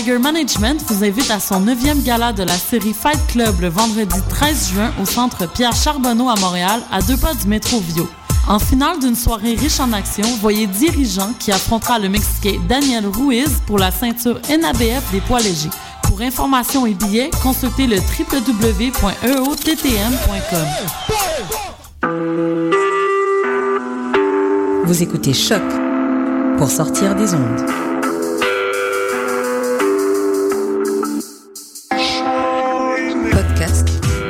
Tiger Management vous invite à son 9e gala de la série Fight Club le vendredi 13 juin au centre Pierre Charbonneau à Montréal, à deux pas du métro Vio. En finale d'une soirée riche en action, voyez Dirigeant qui affrontera le Mexicain Daniel Ruiz pour la ceinture NABF des poids légers. Pour informations et billets, consultez le www.eottm.com. Vous écoutez Choc pour sortir des ondes.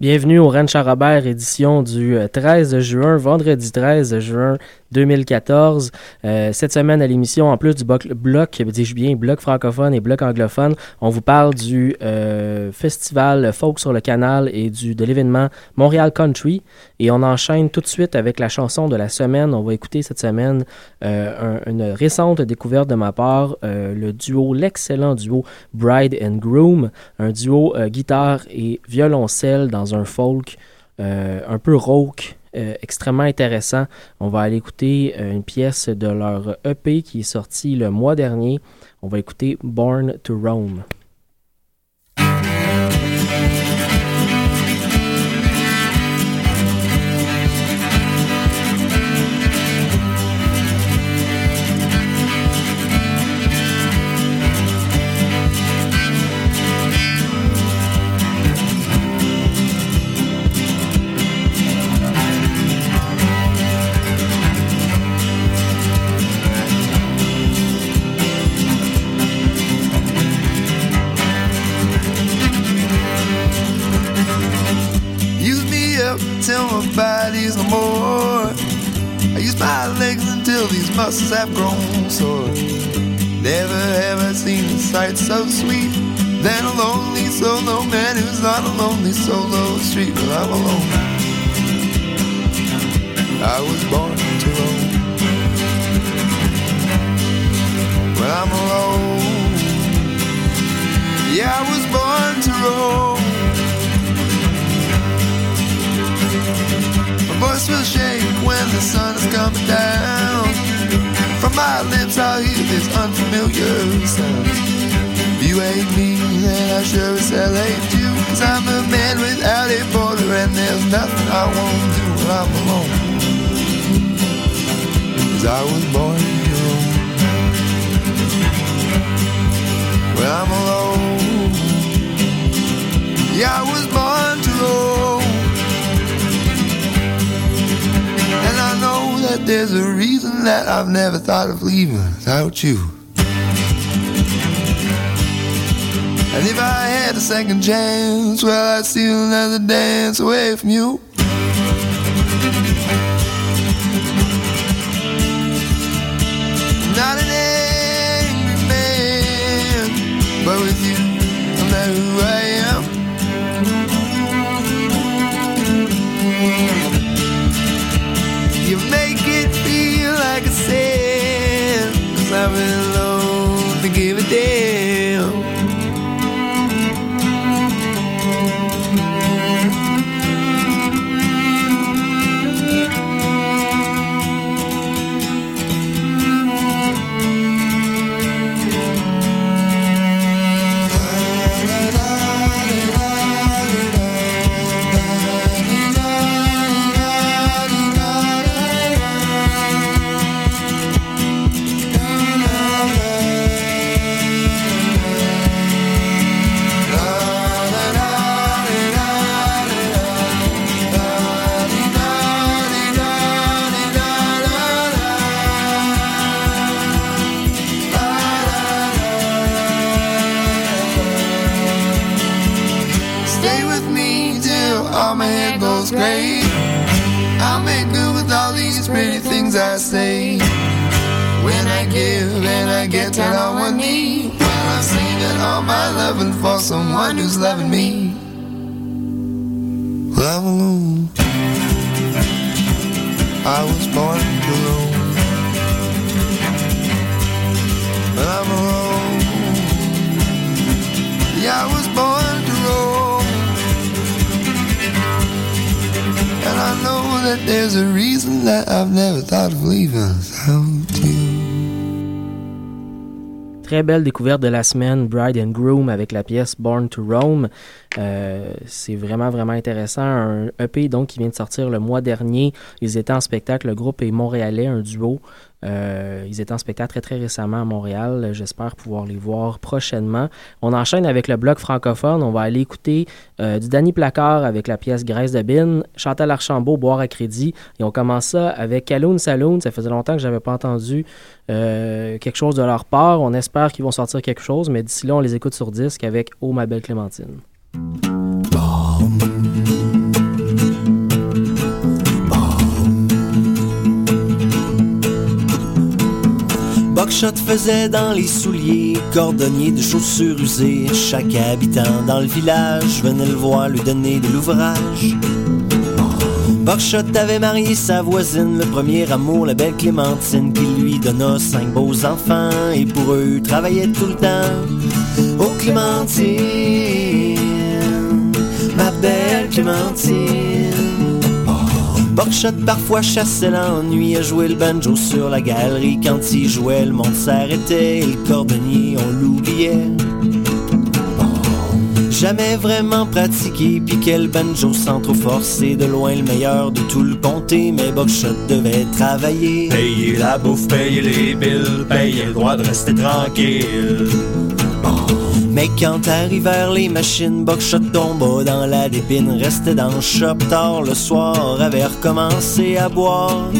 Bienvenue au Ranch à Robert, édition du 13 juin, vendredi 13 juin 2014. Euh, cette semaine à l'émission, en plus du bloc, bloc dis-je bien, bloc francophone et bloc anglophone, on vous parle du euh, festival Folk sur le canal et du, de l'événement Montréal Country. Et on enchaîne tout de suite avec la chanson de la semaine. On va écouter cette semaine euh, un, une récente découverte de ma part, euh, le duo, l'excellent duo Bride and Groom, un duo euh, guitare et violoncelle dans un folk un peu rauque, euh, extrêmement intéressant. On va aller écouter euh, une pièce de leur EP qui est sortie le mois dernier. On va écouter Born to Rome. Have grown sore. Never ever seen a sight so sweet than a lonely solo man who's not a lonely solo street. But I'm alone. I was born to roam. When I'm alone. Yeah, I was born to roam. My voice will shake when the sun is coming down. My lips, I'll hear this unfamiliar sound. If you hate me, then I sure as hell hate you. Cause I'm a man without a border, and there's nothing I won't do when I'm alone. Cause I was born alone. When I'm alone. Yeah, I was born to roam. That there's a reason that I've never thought of leaving without you. And if I had a second chance, well, I'd steal another dance away from you. Not an angry man, but with you, get down on one knee, when I'm saving all my loving for someone who's loving me. I'm alone. I was born. But I'm alone. Yeah, I was born to roam. And I know that there's a reason that I've never thought of leaving without Très belle découverte de la semaine, Bride and Groom avec la pièce Born to Roam. Euh, c'est vraiment, vraiment intéressant. Un EP donc qui vient de sortir le mois dernier. Ils étaient en spectacle, le groupe est montréalais, un duo. Euh, ils étaient en spectacle très très récemment à Montréal. J'espère pouvoir les voir prochainement. On enchaîne avec le bloc francophone. On va aller écouter euh, du Danny Placard avec la pièce Graisse de Bine, Chantal Archambault, Boire à crédit. Et on commence ça avec Caloun Saloon. Ça faisait longtemps que j'avais pas entendu euh, quelque chose de leur part. On espère qu'ils vont sortir quelque chose, mais d'ici là, on les écoute sur disque avec Oh ma belle Clémentine. Buckshot faisait dans les souliers, cordonnier de chaussures usées. Chaque habitant dans le village venait le voir, lui donner de l'ouvrage. Buckshot avait marié sa voisine, le premier amour, la belle Clémentine, qui lui donna cinq beaux enfants, et pour eux travaillait tout le temps. Oh Clémentine, ma belle Clémentine. Buckshot parfois chassait l'ennui à jouer le banjo sur la galerie. Quand il jouait, le monde s'arrêtait et le cordonnier, on l'oubliait. Jamais vraiment pratiqué, puis quel banjo sans trop forcer. De loin le meilleur de tout le comté, mais Buckshot devait travailler. Payer la bouffe, payer les billes, payer le droit de rester tranquille. Mais quand arrivèrent les machines, Buckshot tomba dans la dépine, restait dans le shop tard le soir, avait recommencé à boire.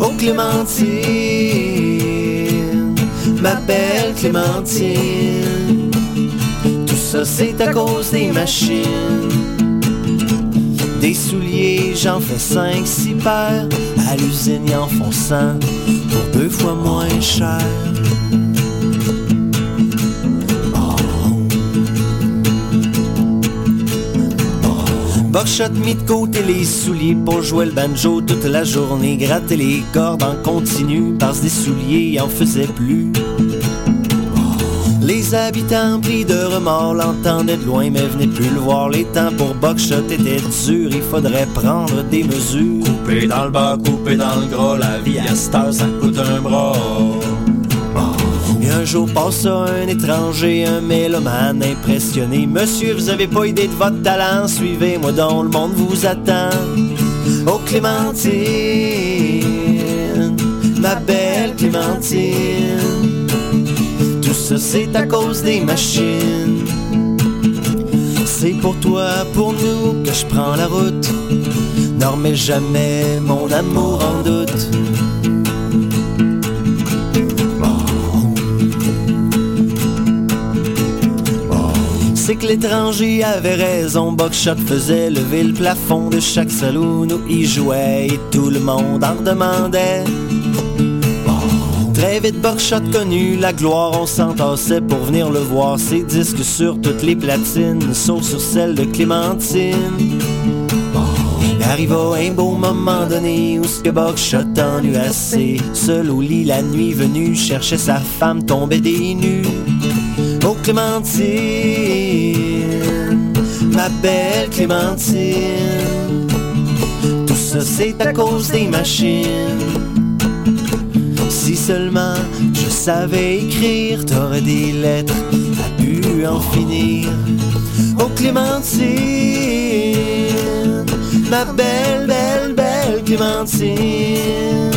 Oh Clémentine, ma belle Clémentine, tout ça c'est à cause des machines. Des souliers, j'en fais cinq, six paires, à l'usine ils en font pour deux fois moins cher. Buckshot mis de côté les souliers pour jouer le banjo toute la journée, gratter les cordes en continu parce des souliers en faisait plus. Les habitants pris de remords l'entendaient de loin mais venaient plus le voir. Les temps pour Buckshot étaient durs, il faudrait prendre des mesures. Coupé dans le bas, coupé dans le gras, la vie à cette heure, ça coûte un bras. Un jour passa un étranger, un mélomane impressionné. Monsieur, vous avez pas idée de votre talent, suivez-moi dans le monde vous attend. Oh Clémentine, ma belle Clémentine, tout ça c'est à cause des machines. C'est pour toi, pour nous que je prends la route. Ne remets jamais mon amour en doute. L'étranger avait raison, Buckshot faisait lever le plafond de chaque saloon où il jouait et tout le monde en demandait. Très vite Buckshot connu la gloire, on s'entassait pour venir le voir. Ses disques sur toutes les platines, sauf sur celle de Clémentine. Arriva un beau moment donné où ce que Buckshot assez. Seul au lit la nuit venue, cherchait sa femme tombée des nues. Oh Clémentine, ma belle Clémentine, tout ça c'est à cause des machines. Si seulement je savais écrire, t'aurais des lettres à pu en finir. Oh Clémentine, ma belle, belle, belle Clémentine,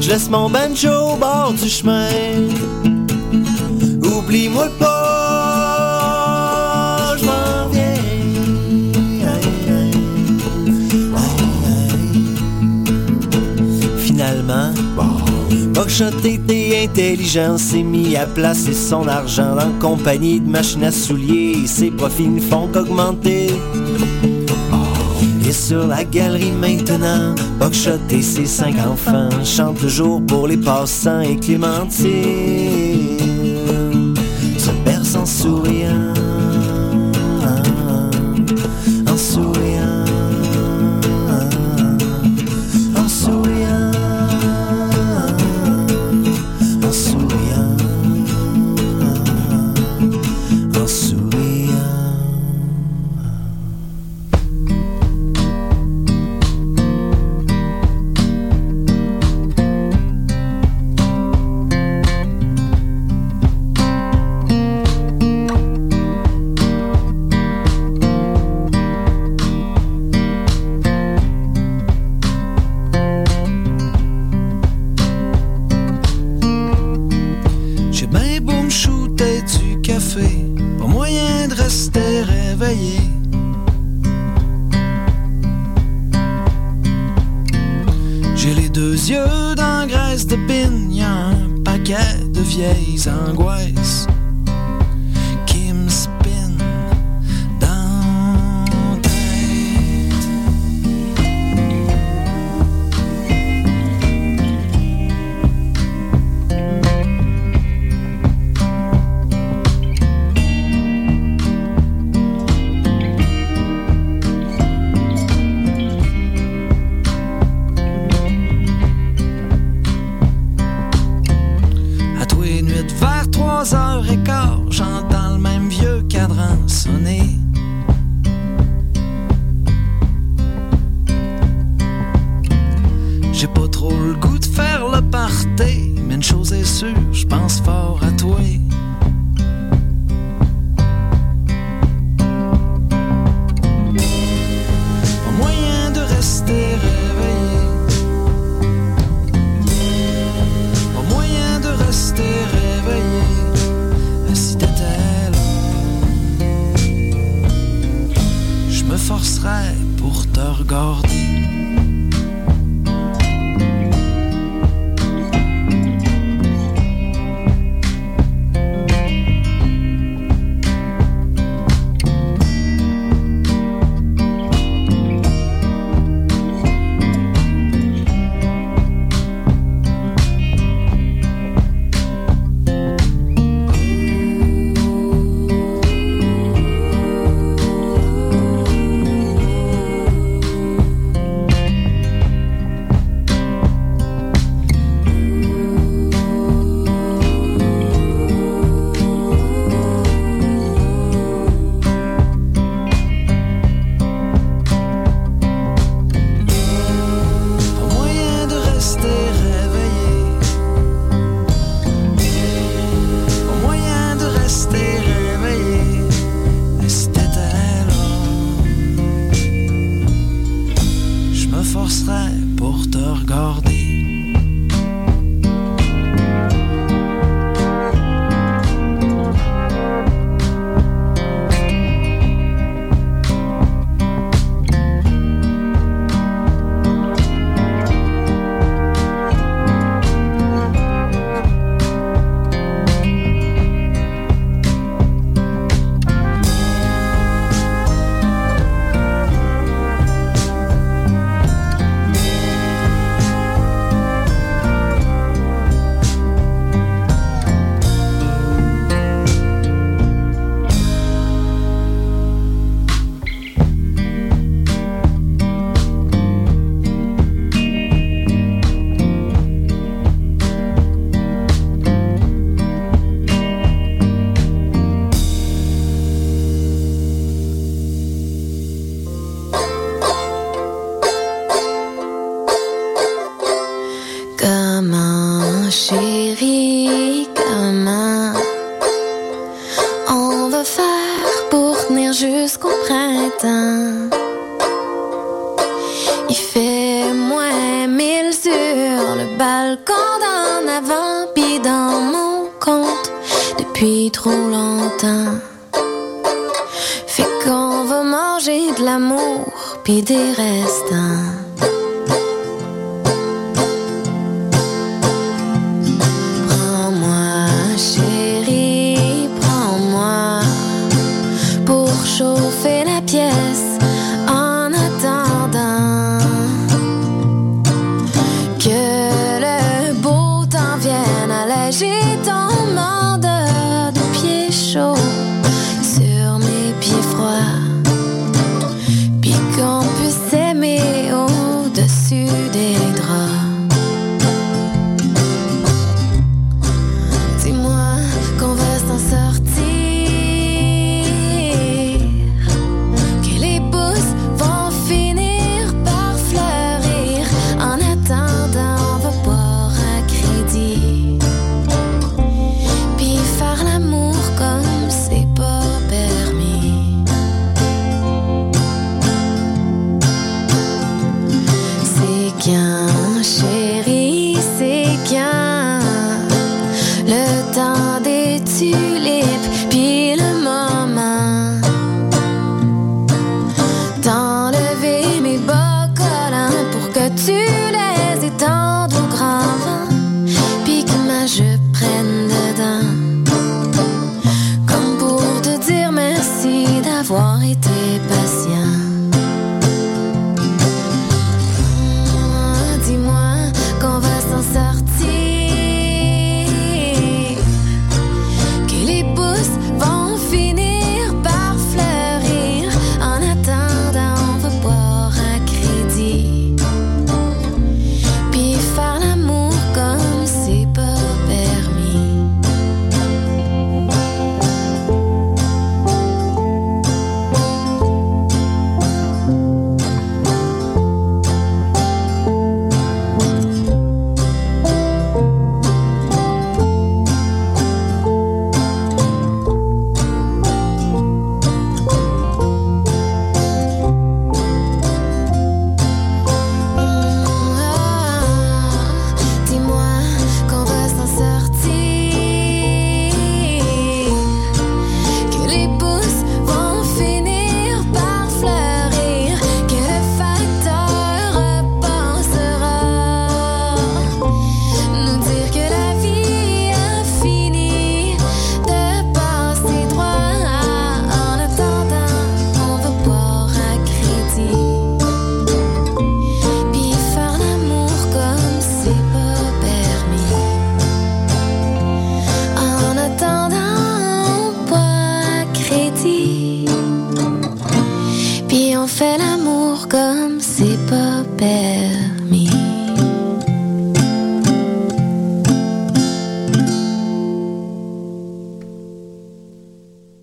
je laisse mon banjo au bord du chemin. Oublie-moi je m'en viens. Finalement, Buckshot était intelligent, s'est mis à placer son argent dans compagnie de machines à souliers ses profits ne font qu'augmenter. Et sur la galerie maintenant, Buckshot et ses cinq enfants chantent toujours pour les passants et Clémentine sourire. deux yeux d'un de bigne, un paquet de vieilles angoisses.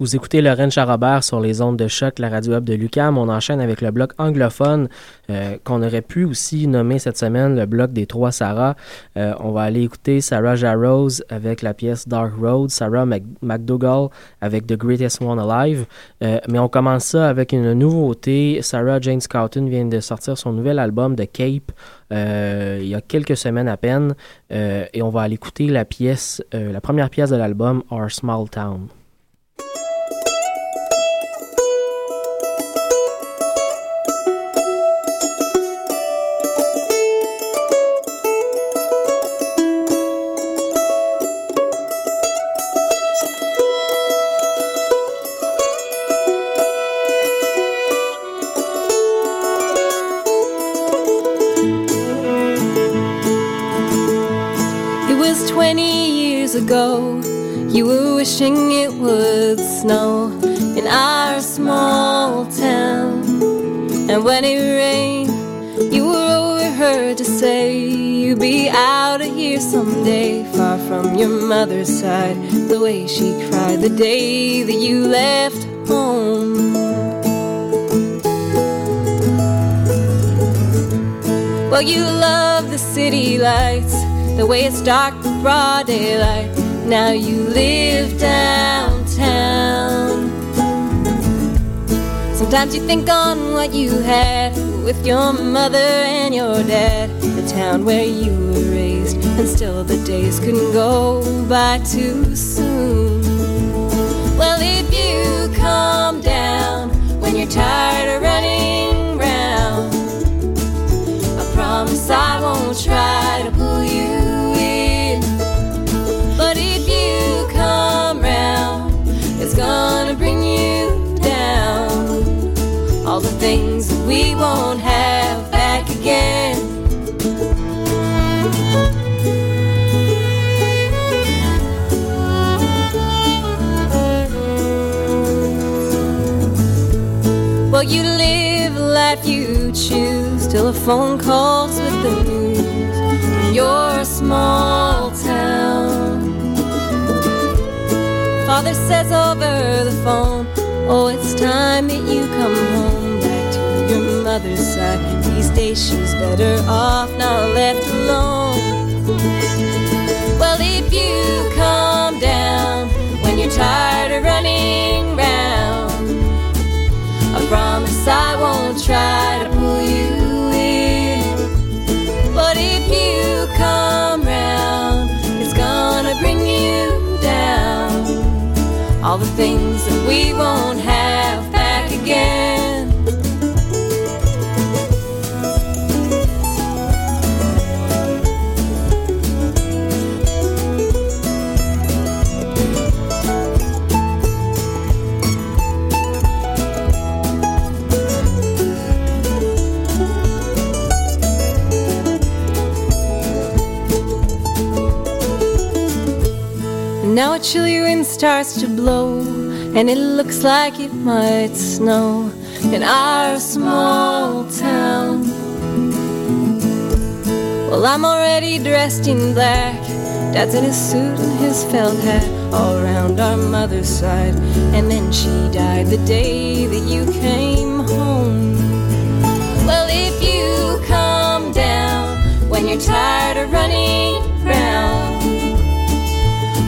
Vous écoutez Lorraine Charrobert sur les ondes de choc, la radio web de Lucam. On enchaîne avec le bloc anglophone euh, qu'on aurait pu aussi nommer cette semaine le bloc des trois Sarah. Euh, on va aller écouter Sarah Jarrows avec la pièce Dark Road, Sarah McDougall avec The Greatest One Alive. Euh, mais on commence ça avec une nouveauté. Sarah Jane Scouten vient de sortir son nouvel album de Cape. il y a quelques semaines à peine et on va aller écouter la pièce, la première pièce de l'album Our Small Town. Wishing it would snow in our small town. And when it rained, you were overheard to say you'd be out of here someday, far from your mother's side. The way she cried the day that you left home. Well, you love the city lights, the way it's dark broad daylight. Now you live downtown. Sometimes you think on what you had with your mother and your dad, the town where you were raised, and still the days couldn't go by too soon. Well, if you calm down when you're tired of running round, I promise I won't try to won't have back again. Well, you live life you choose till a phone calls with the news in your small town. Father says over the phone, Oh, it's time that you come home to mother's side. These days she's better off not left alone. Well, if you calm down when you're tired of running round, I promise I won't try to pull you in. But if you come round, it's gonna bring you down all the things that we won't have now a chilly wind starts to blow, and it looks like it might snow in our small town. Well, I'm already dressed in black. Dad's in his suit and his felt hat all around our mother's side. And then she died the day that you came home. Well, if you come down when you're tired of running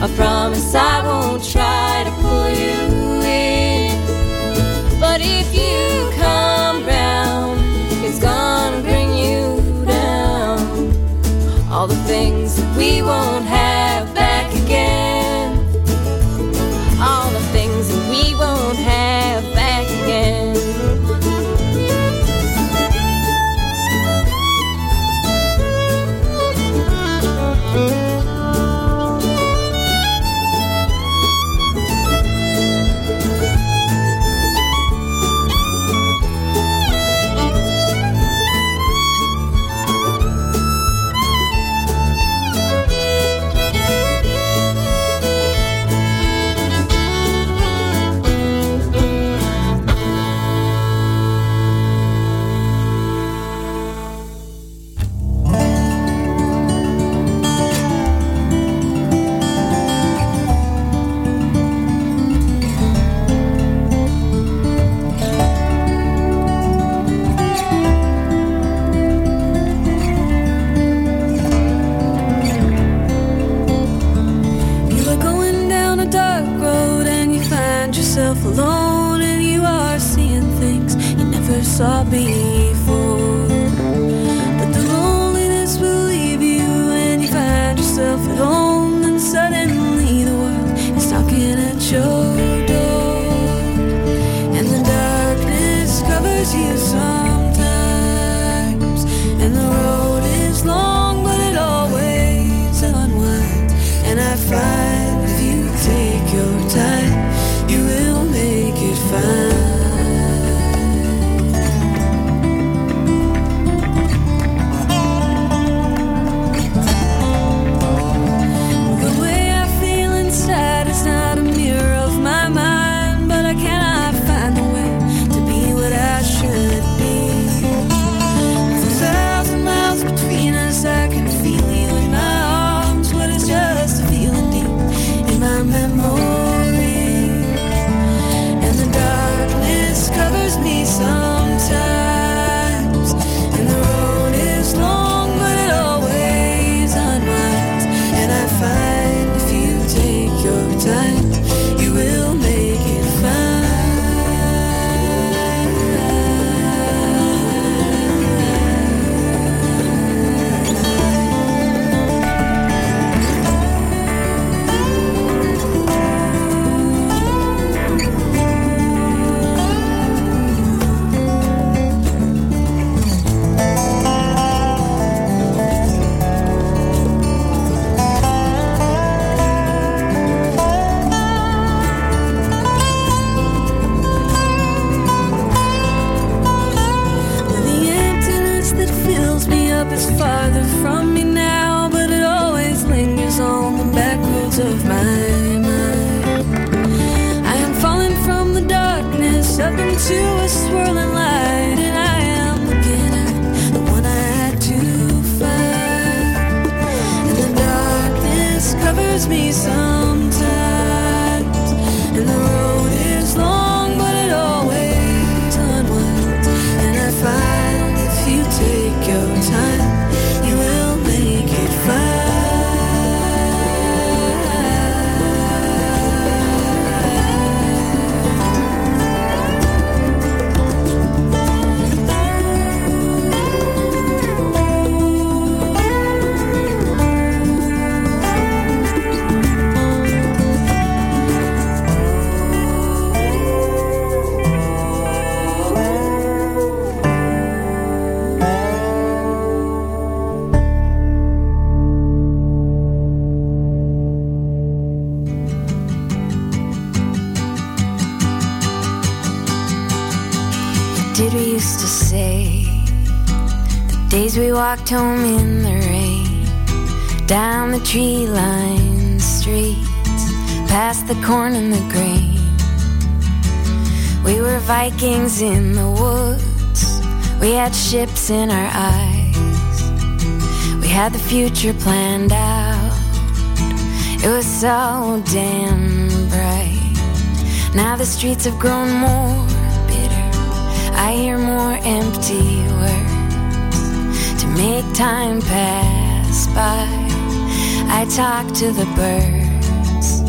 I promise I won't try to pull you in. But if you come round, it's gonna bring you down. All the things that we won't have. did we used to say? The days we walked home in the rain, down the tree lined streets, past the corn and the grain. We were Vikings in the woods, we had ships in our eyes, we had the future planned out. It was so damn bright. Now the streets have grown more I hear more empty words to make time pass by. I talk to the birds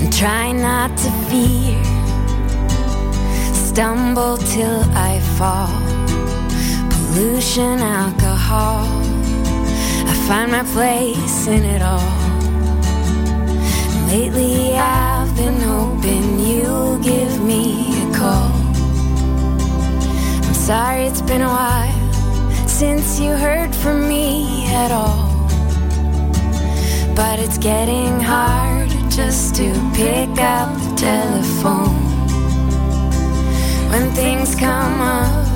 and try not to fear. Stumble till I fall. Pollution, alcohol. I find my place in it all. Lately I've been hoping you'll give me a call. Sorry it's been a while since you heard from me at all. But it's getting hard just to pick up the telephone when things come up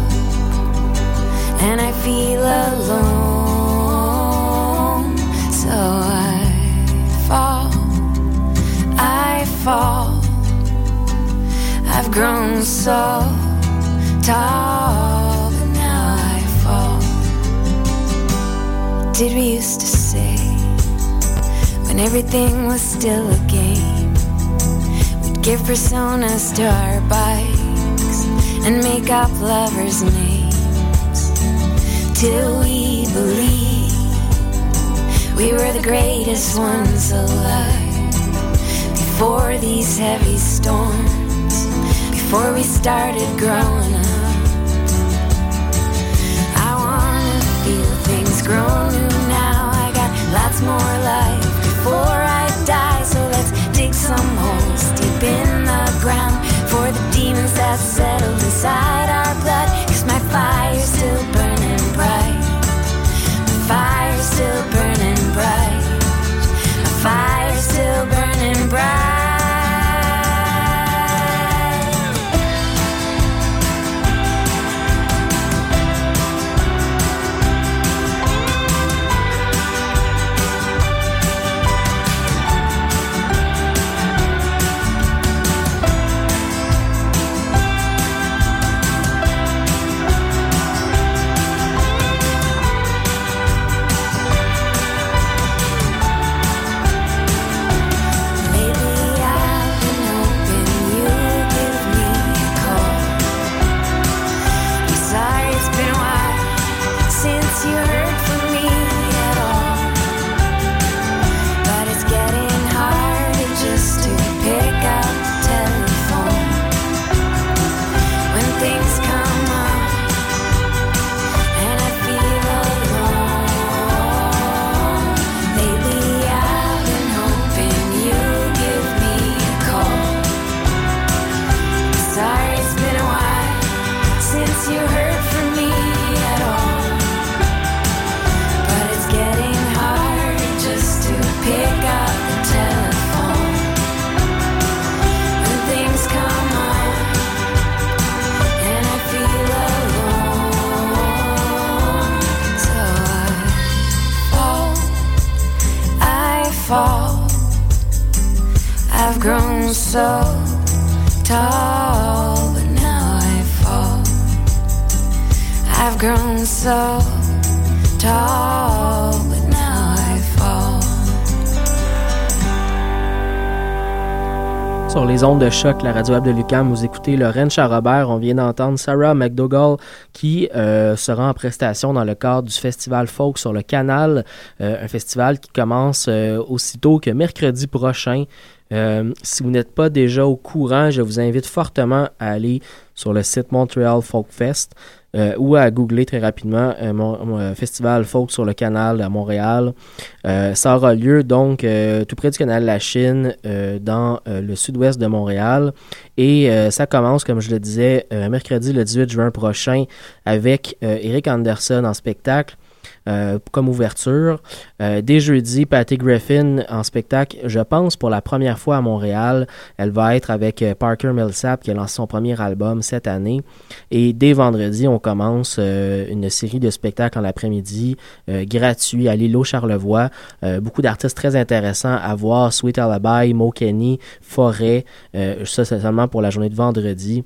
and I feel alone. So I fall, I fall. I've grown so tall, but now I fall. Did we used to say when everything was still a game? We'd give personas to our bikes and make up lovers' names till we believe we were the greatest ones alive before these heavy storms, before we started growing up. Things grow new now. I got lots more life before I die, so let's dig some holes deep in the ground for the demons that settled inside our blood. Cause my fire still burning Sur les ondes de choc, la radio de Lucam, vous écoutez Lorraine Charrobert. On vient d'entendre Sarah McDougall qui euh, sera en prestation dans le cadre du festival Folk sur le Canal, euh, un festival qui commence euh, aussitôt que mercredi prochain. Euh, si vous n'êtes pas déjà au courant, je vous invite fortement à aller sur le site Montreal Folk Fest euh, ou à googler très rapidement euh, mon, mon, festival folk sur le canal à Montréal. Ça aura lieu donc tout près du canal de la Chine dans le sud-ouest de Montréal et ça commence comme je le disais mercredi le 18 juin prochain avec Eric Anderson en spectacle. Euh, comme ouverture. Euh, dès jeudi, Patty Griffin en spectacle, je pense pour la première fois à Montréal. Elle va être avec euh, Parker Millsap qui a lancé son premier album cette année. Et dès vendredi, on commence une série de spectacles en l'après-midi euh, gratuits à l'îlot Charlevoix. Beaucoup d'artistes très intéressants à voir. Sweet Alibi, Mo Kenny, Forêt. Ça, c'est seulement pour la journée de vendredi.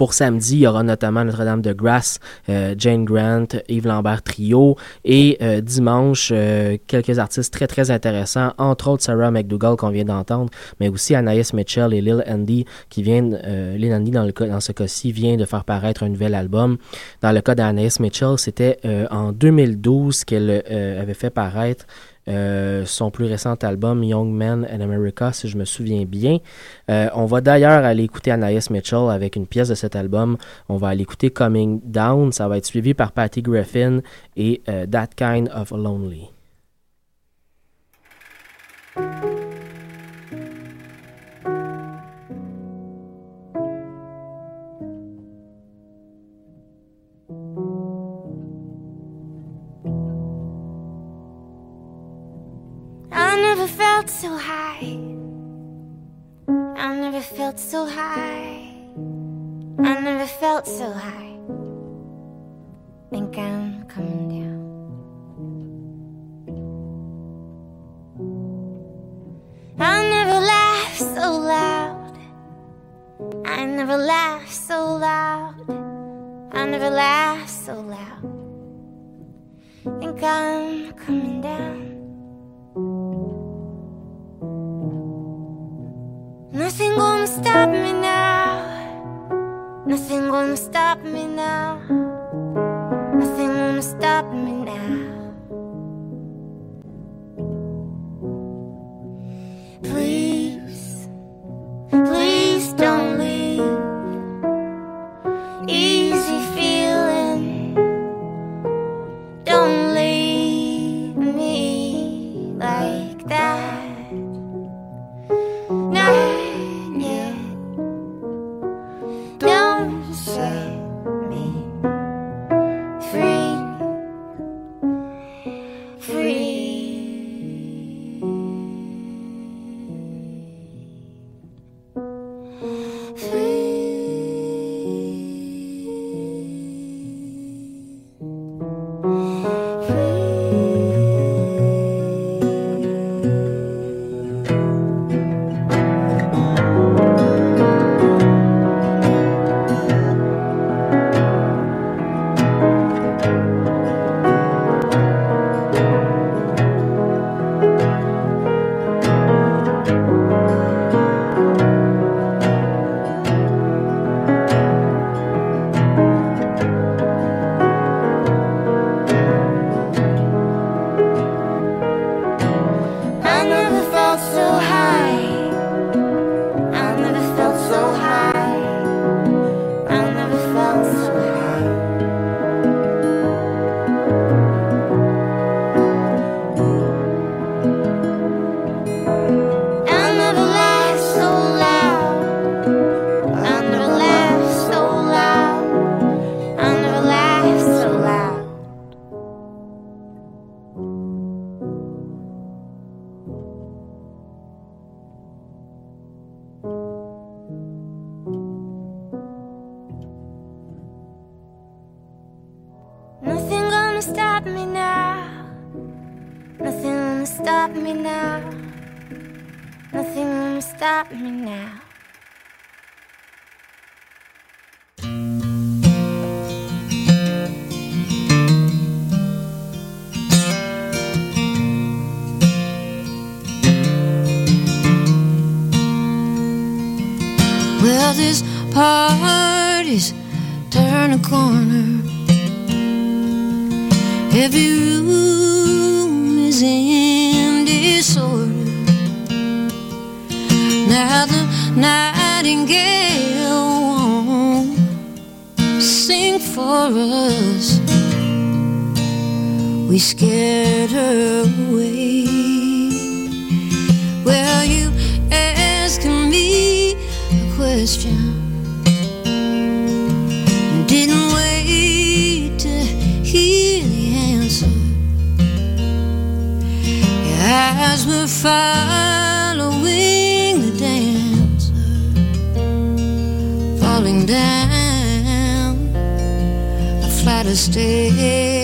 Pour samedi, il y aura notamment Notre-Dame de Grasse, euh, Jane Grant, Yves Lambert Trio. Et euh, dimanche, euh, quelques artistes très très intéressants, entre autres Sarah McDougall qu'on vient d'entendre, mais aussi Anaïs Mitchell et Lil Andy qui viennent, Lil Andy dans, le dans ce cas-ci vient de faire paraître un nouvel album. Dans le cas d'Anaïs Mitchell, c'était en 2012 qu'elle avait fait paraître euh, son plus récent album Young Men in America, si je me souviens bien. Euh, on va d'ailleurs aller écouter Anaïs Mitchell avec une pièce de cet album. On va aller écouter Coming Down. Ça va être suivi par Patty Griffin et euh, That Kind of Lonely. So high. I never felt so high. I never felt so high. Think I'm coming down. I never laughed so loud. I never laughed so loud. I never laughed so loud. Think I'm coming down. Nothing gonna stop me now. Nothing gonna stop me now. Nothing gonna stop Now the nightingale won't sing for us. We scared her away. Well, you asking me a question. Didn't wait to hear the answer. Your eyes were fire. mistake.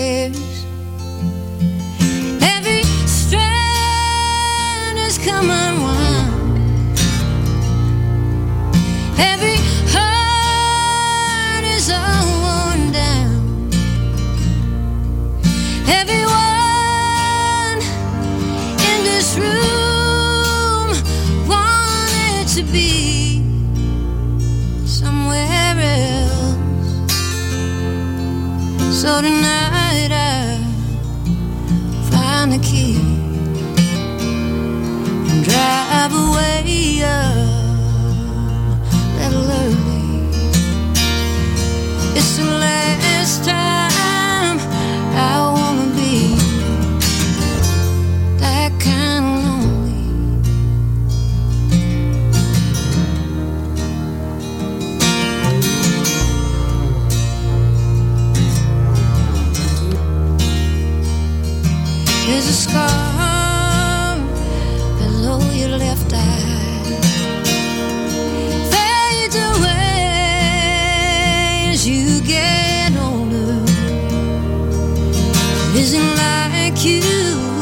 Isn't like you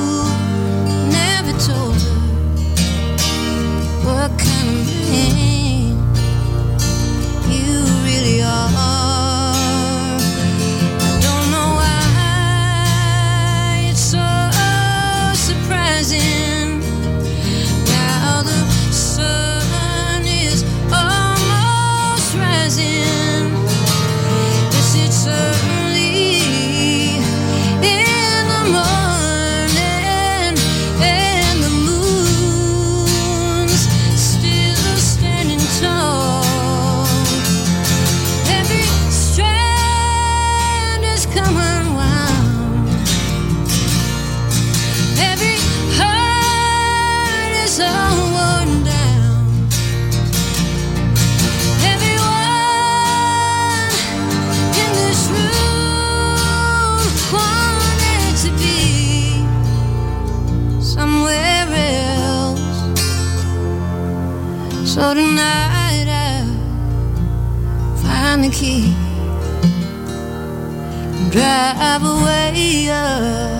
key drive away a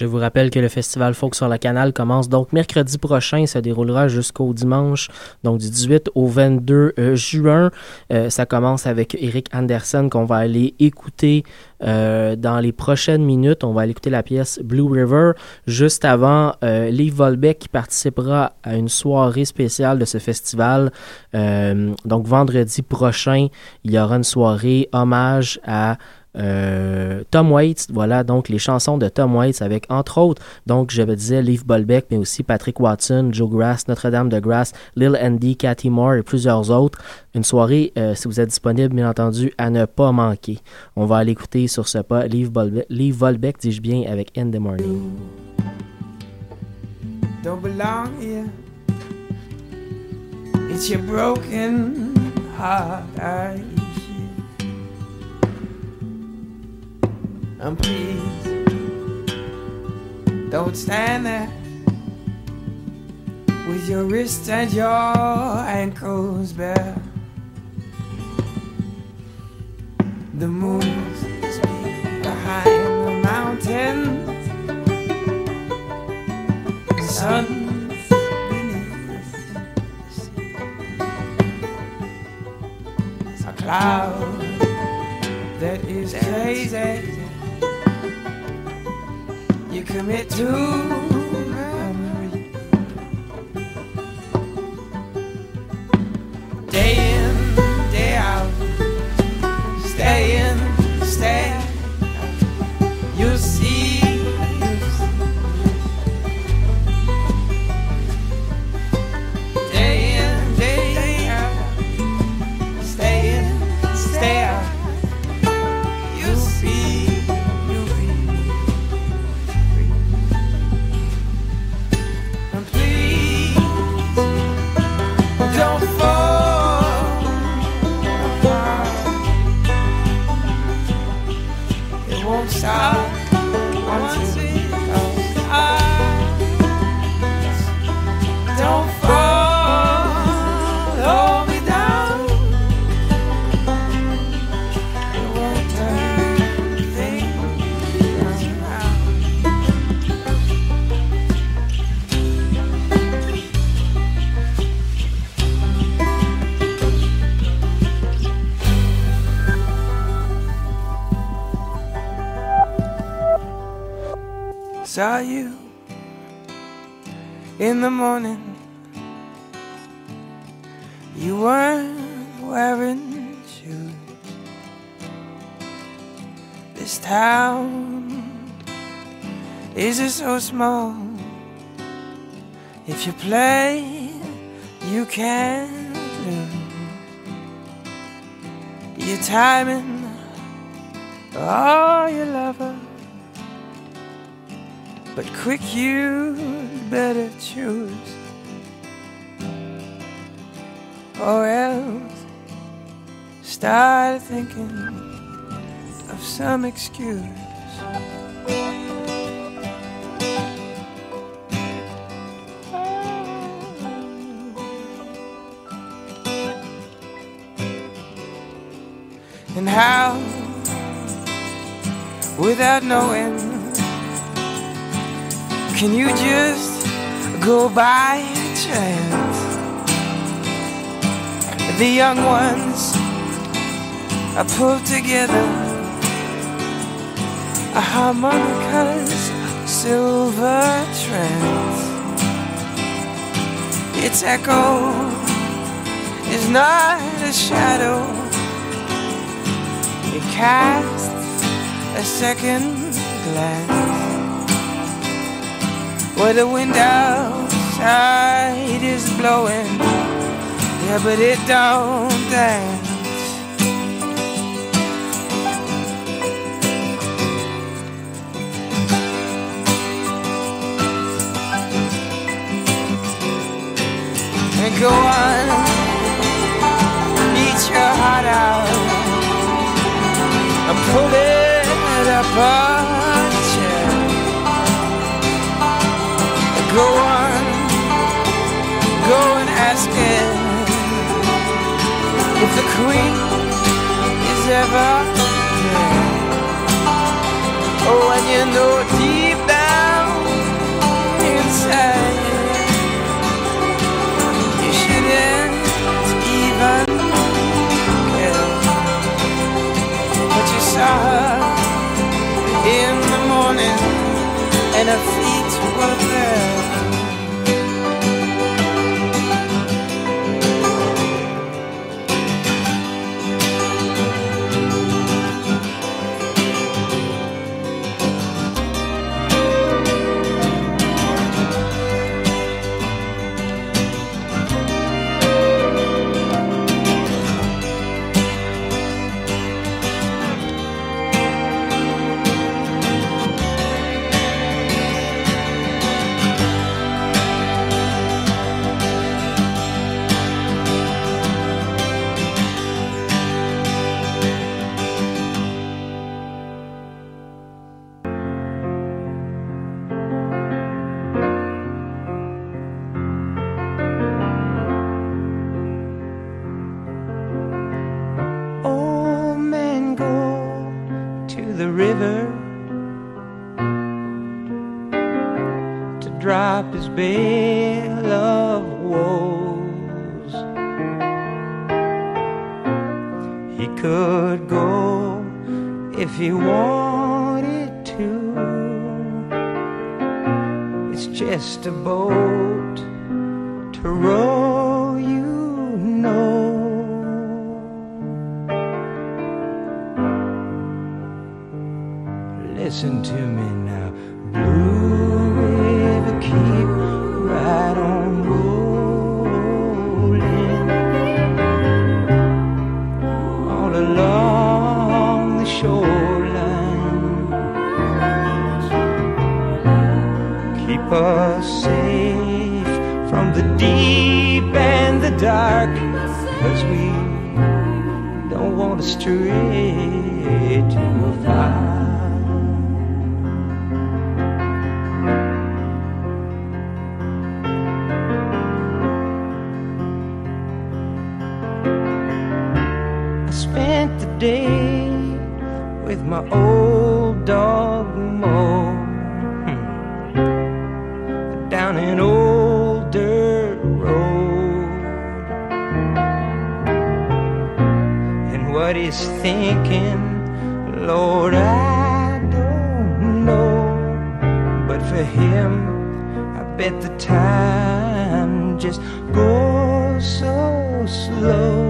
Je vous rappelle que le festival Folk sur le canal commence donc mercredi prochain, Il se déroulera jusqu'au dimanche, donc du 18 au 22 euh, juin. Euh, ça commence avec Eric Anderson qu'on va aller écouter euh, dans les prochaines minutes. On va aller écouter la pièce Blue River. Juste avant, Liv Volbeck qui participera à une soirée spéciale de ce festival. Donc vendredi prochain, il y aura une soirée hommage à euh, Tom Waits, voilà donc les chansons de Tom Waits avec entre autres, donc je disais Leaf Bolbeck, mais aussi Patrick Watson, Joe Grass, Notre-Dame de Grass, Lil Andy, Cathy Moore et plusieurs autres. Une soirée, euh, si vous êtes disponible, bien entendu, à ne pas manquer. On va aller écouter sur ce pas Leaf Bolbeck, Volbeck dis-je bien, avec In the Morning. don't belong here. It's your broken heart I And please, don't stand there with your wrists and your ankles bare. The moon's behind the mountains. The sun's beneath a cloud that is crazy. You commit to Saw you in the morning. You weren't wearing shoes. This town is just so small. If you play, you can't lose. Your timing, oh, you love her. But quick, you better choose, or else start thinking of some excuse. And how, without knowing, can you just go by chance? The young ones are pulled together, a harmonica's silver trance. Its echo is not a shadow, it casts a second glance where the wind outside is blowing. Yeah, but it don't dance. And go on, eat your heart out. and pull it up queen is ever there. Oh, and you know deep down inside, you shouldn't even care. But you saw her in the morning, and her feet were there. My old dog Mo hmm, down an old dirt road. And what he's thinking, Lord, I don't know. But for him, I bet the time just goes so slow.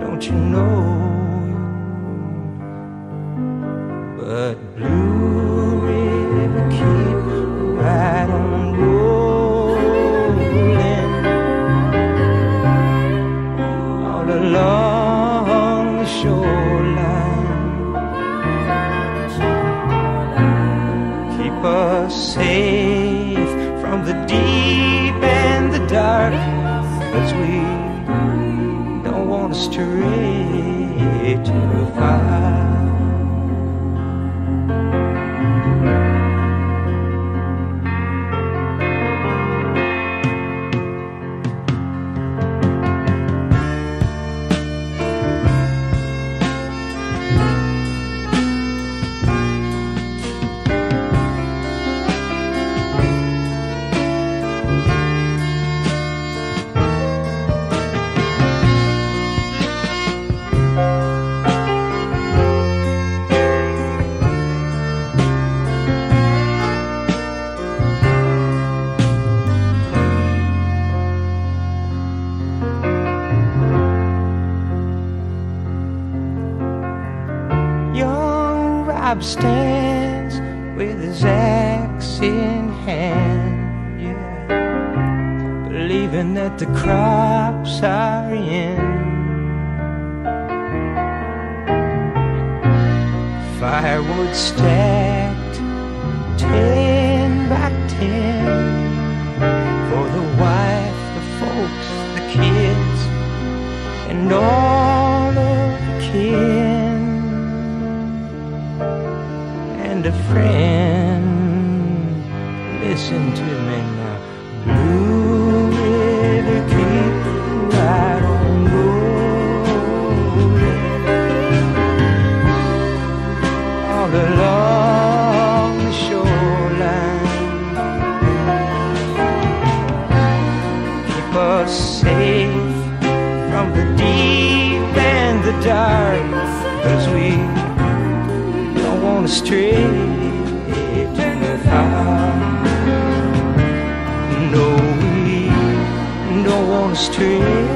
Don't you know? Rob stands with his axe in hand, yeah, believing that the crops are in. Firewood stacked ten by ten for the wife, the folks, the kids, and all friend. Listen to me now. Blue River, keep right on rolling all along the shoreline. Keep us safe from the deep and the dark, cause we don't want to stray want to.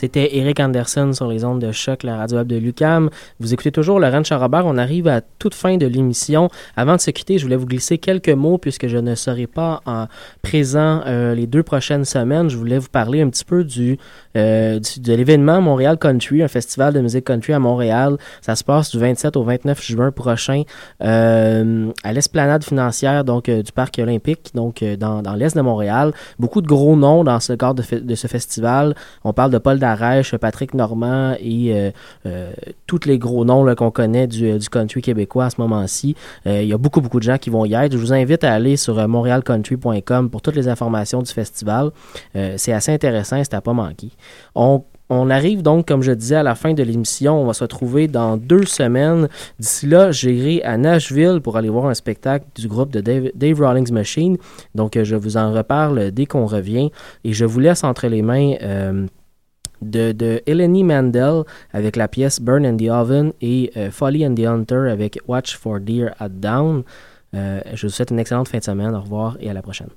C'était Eric Anderson sur les ondes de choc, la radio web de Lucam. Vous écoutez toujours Laurent Charrobert. On arrive à toute fin de l'émission. Avant de se quitter, je voulais vous glisser quelques mots puisque je ne serai pas en présent euh, les deux prochaines semaines. Je voulais vous parler un petit peu euh, du- de l'événement Montréal Country, un festival de musique country à Montréal. Ça se passe du 27 au 29 juin prochain euh, à l'esplanade financière donc du parc olympique, donc dans, l'est de Montréal. Beaucoup de gros noms dans ce cadre de, de ce festival. On parle de Paul Patrick Normand et euh, euh, tous les gros noms qu'on connaît du, euh, du country québécois à ce moment-ci. Il y a beaucoup, beaucoup de gens qui vont y être. Je vous invite à aller sur montrealcountry.com pour toutes les informations du festival. C'est assez intéressant, c'est à pas manquer. On arrive donc, comme je disais, à la fin de l'émission. On va se retrouver dans deux semaines. D'ici là, j'irai à Nashville pour aller voir un spectacle du groupe de Dave, Rawlings Machine. Donc, je vous en reparle dès qu'on revient. Et je vous laisse entre les mains de, de Eleni Mandel avec la pièce Burn in the Oven et euh, Folly and the Hunter avec Watch for Deer at Down. Euh, je vous souhaite une excellente fin de semaine. Au revoir et à la prochaine.